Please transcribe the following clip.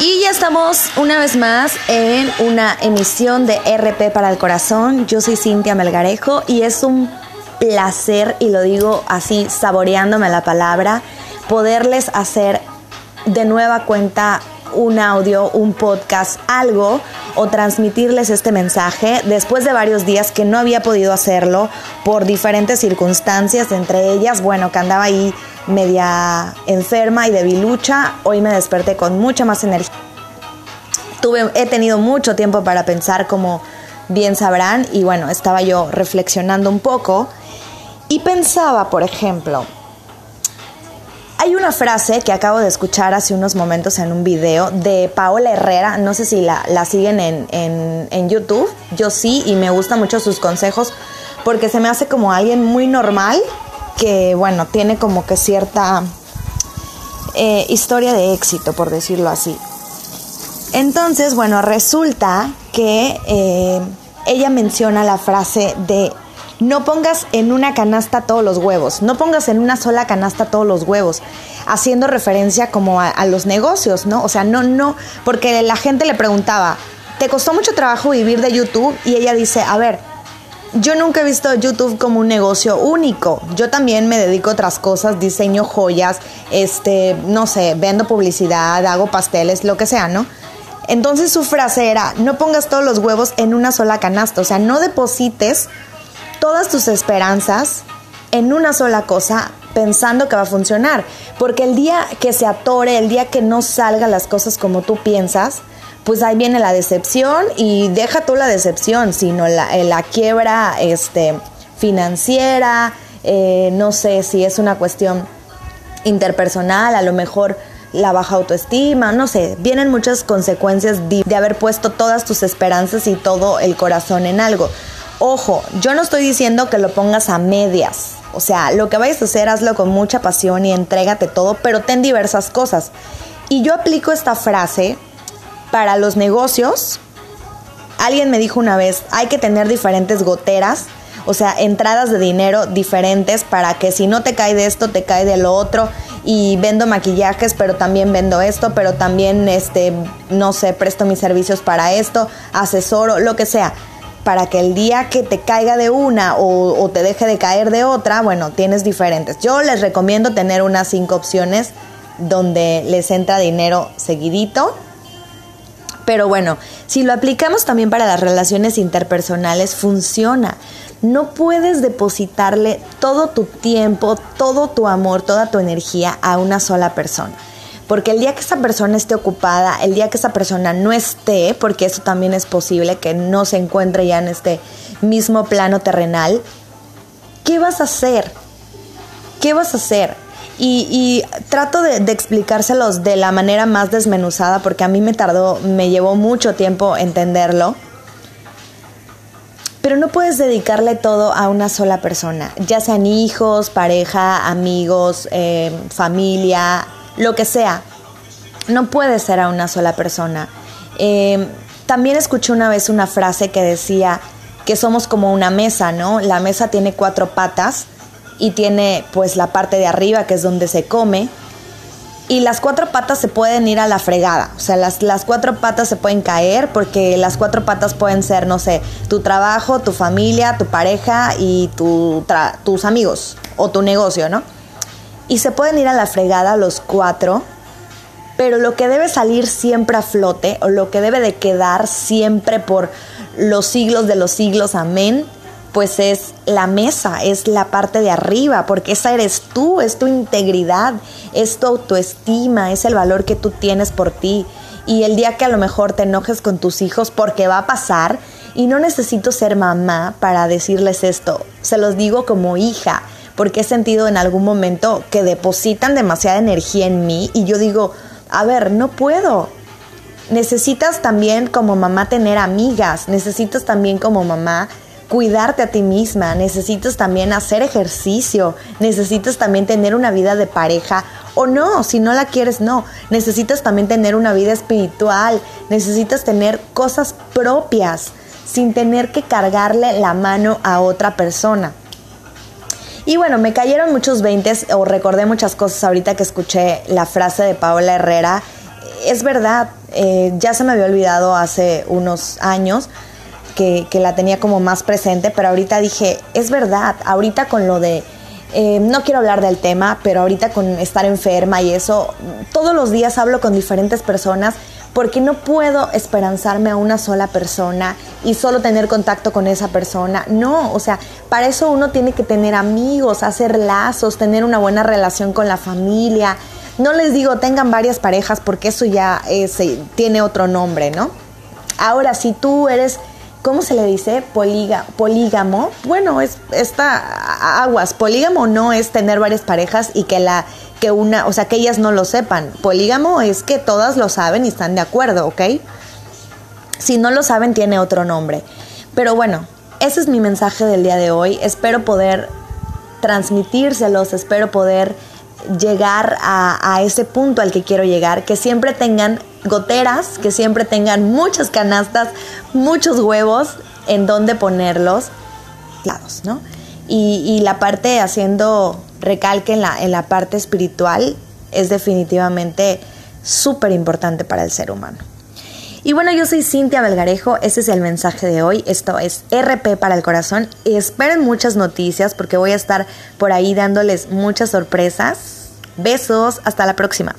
Y ya estamos una vez más en una emisión de RP para el Corazón. Yo soy Cintia Melgarejo y es un placer, y lo digo así, saboreándome la palabra, poderles hacer de nueva cuenta un audio, un podcast, algo, o transmitirles este mensaje después de varios días que no había podido hacerlo por diferentes circunstancias, entre ellas, bueno, que andaba ahí media enferma y debilucha, hoy me desperté con mucha más energía. Tuve, he tenido mucho tiempo para pensar como bien sabrán y bueno, estaba yo reflexionando un poco y pensaba, por ejemplo, hay una frase que acabo de escuchar hace unos momentos en un video de Paola Herrera, no sé si la, siguen en, en YouTube, yo sí, y me gustan mucho sus consejos porque se me hace como alguien muy normal, que, bueno, tiene como que cierta eh, historia de éxito, por decirlo así. Entonces, bueno, resulta que eh, ella menciona la frase de no pongas en una canasta todos los huevos, no pongas en una sola canasta todos los huevos, haciendo referencia como a, los negocios, ¿no? O sea, no, no, porque la gente le preguntaba, ¿te costó mucho trabajo vivir de YouTube? Y ella dice, a ver, yo nunca he visto YouTube como un negocio único. Yo también me dedico a otras cosas, diseño joyas, este, no sé, vendo publicidad, hago pasteles, lo que sea, ¿no? Entonces su frase era, no pongas todos los huevos en una sola canasta, o sea, no deposites todas tus esperanzas en una sola cosa pensando que va a funcionar, porque el día que se atore, el día que no salgan las cosas como tú piensas, pues ahí viene la decepción y deja tú la decepción, sino la, eh, la quiebra este, financiera, eh, no sé si es una cuestión interpersonal, a lo mejor la baja autoestima, no sé, vienen muchas consecuencias de, de haber puesto todas tus esperanzas y todo el corazón en algo. Ojo, yo no estoy diciendo que lo pongas a medias. O sea, lo que vayas a hacer, hazlo con mucha pasión y entrégate todo, pero ten diversas cosas. Y yo aplico esta frase para los negocios, alguien me dijo una vez, hay que tener diferentes goteras, o sea, entradas de dinero diferentes para que si no te cae de esto, te cae de lo otro. Y vendo maquillajes, pero también vendo esto, pero también, este, no sé, presto mis servicios para esto, asesoro, lo que sea. Para que el día que te caiga de una o, te deje de caer de otra, bueno, tienes diferentes. Yo les recomiendo tener unas cinco opciones donde les entra dinero seguidito pero bueno, si lo aplicamos también para las relaciones interpersonales, funciona. No puedes depositarle todo tu tiempo, todo tu amor, toda tu energía a una sola persona. Porque el día que esa persona esté ocupada, el día que esa persona no esté, porque eso también es posible, que no se encuentre ya en este mismo plano terrenal, ¿qué vas a hacer? ¿Qué vas a hacer? Y, trato de, explicárselos de la manera más desmenuzada porque a mí me tardó, me llevó mucho tiempo entenderlo. Pero no puedes dedicarle todo a una sola persona, ya sean hijos, pareja, amigos, eh, familia, lo que sea. No puede ser a una sola persona. Eh, también escuché una vez una frase que decía que somos como una mesa, ¿no? La mesa tiene cuatro patas y tiene pues la parte de arriba que es donde se come. Y las cuatro patas se pueden ir a la fregada. O sea, las, las cuatro patas se pueden caer porque las cuatro patas pueden ser, no sé, tu trabajo, tu familia, tu pareja y tu tus amigos o tu negocio, ¿no? Y se pueden ir a la fregada los cuatro, pero lo que debe salir siempre a flote o lo que debe de quedar siempre por los siglos de los siglos, amén, pues es la mesa, es la parte de arriba, porque esa eres tú, es tu integridad, es tu autoestima, es el valor que tú tienes por ti. Y el día que a lo mejor te enojes con tus hijos, porque va a pasar, y no necesito ser mamá para decirles esto, se los digo como hija, porque he sentido en algún momento que depositan demasiada energía en mí y yo digo, a ver, no puedo. Necesitas también como mamá tener amigas, necesitas también como mamá cuidarte a ti misma, necesitas también hacer ejercicio, necesitas también tener una vida de pareja O no, si no la quieres, no. Necesitas también tener una vida espiritual, necesitas tener cosas propias sin tener que cargarle la mano a otra persona. Y bueno, me cayeron muchos veintes o recordé muchas cosas ahorita que escuché la frase de Paola Herrera. Es verdad, eh, ya se me había olvidado hace unos años que, la tenía como más presente, pero ahorita dije, es verdad, ahorita con lo de, eh, no quiero hablar del tema, pero ahorita con estar enferma y eso, todos los días hablo con diferentes personas porque no puedo esperanzarme a una sola persona y solo tener contacto con esa persona. No, o sea, para eso uno tiene que tener amigos, hacer lazos, tener una buena relación con la familia. No les digo tengan varias parejas porque eso ya eh, tiene otro nombre, ¿no? Ahora, si tú eres ¿cómo se le dice? Polígamo. Bueno, es esta aguas. Polígamo no es tener varias parejas y que la que una, o sea, que ellas no lo sepan. Polígamo es que todas lo saben y están de acuerdo, ¿ok? Si no lo saben tiene otro nombre. Pero bueno, ese es mi mensaje del día de hoy. Espero poder transmitírselos, espero poder llegar a, ese punto al que quiero llegar, que siempre tengan goteras, que siempre tengan muchas canastas, muchos huevos en donde ponerlos lados, ¿no? Y, la parte haciendo recalque en la, en la parte espiritual es definitivamente súper importante para el ser humano. Y bueno, yo soy Cintia Belgarejo, ese es el mensaje de hoy, esto es RP para el corazón. Esperen muchas noticias porque voy a estar por ahí dándoles muchas sorpresas. Besos, hasta la próxima.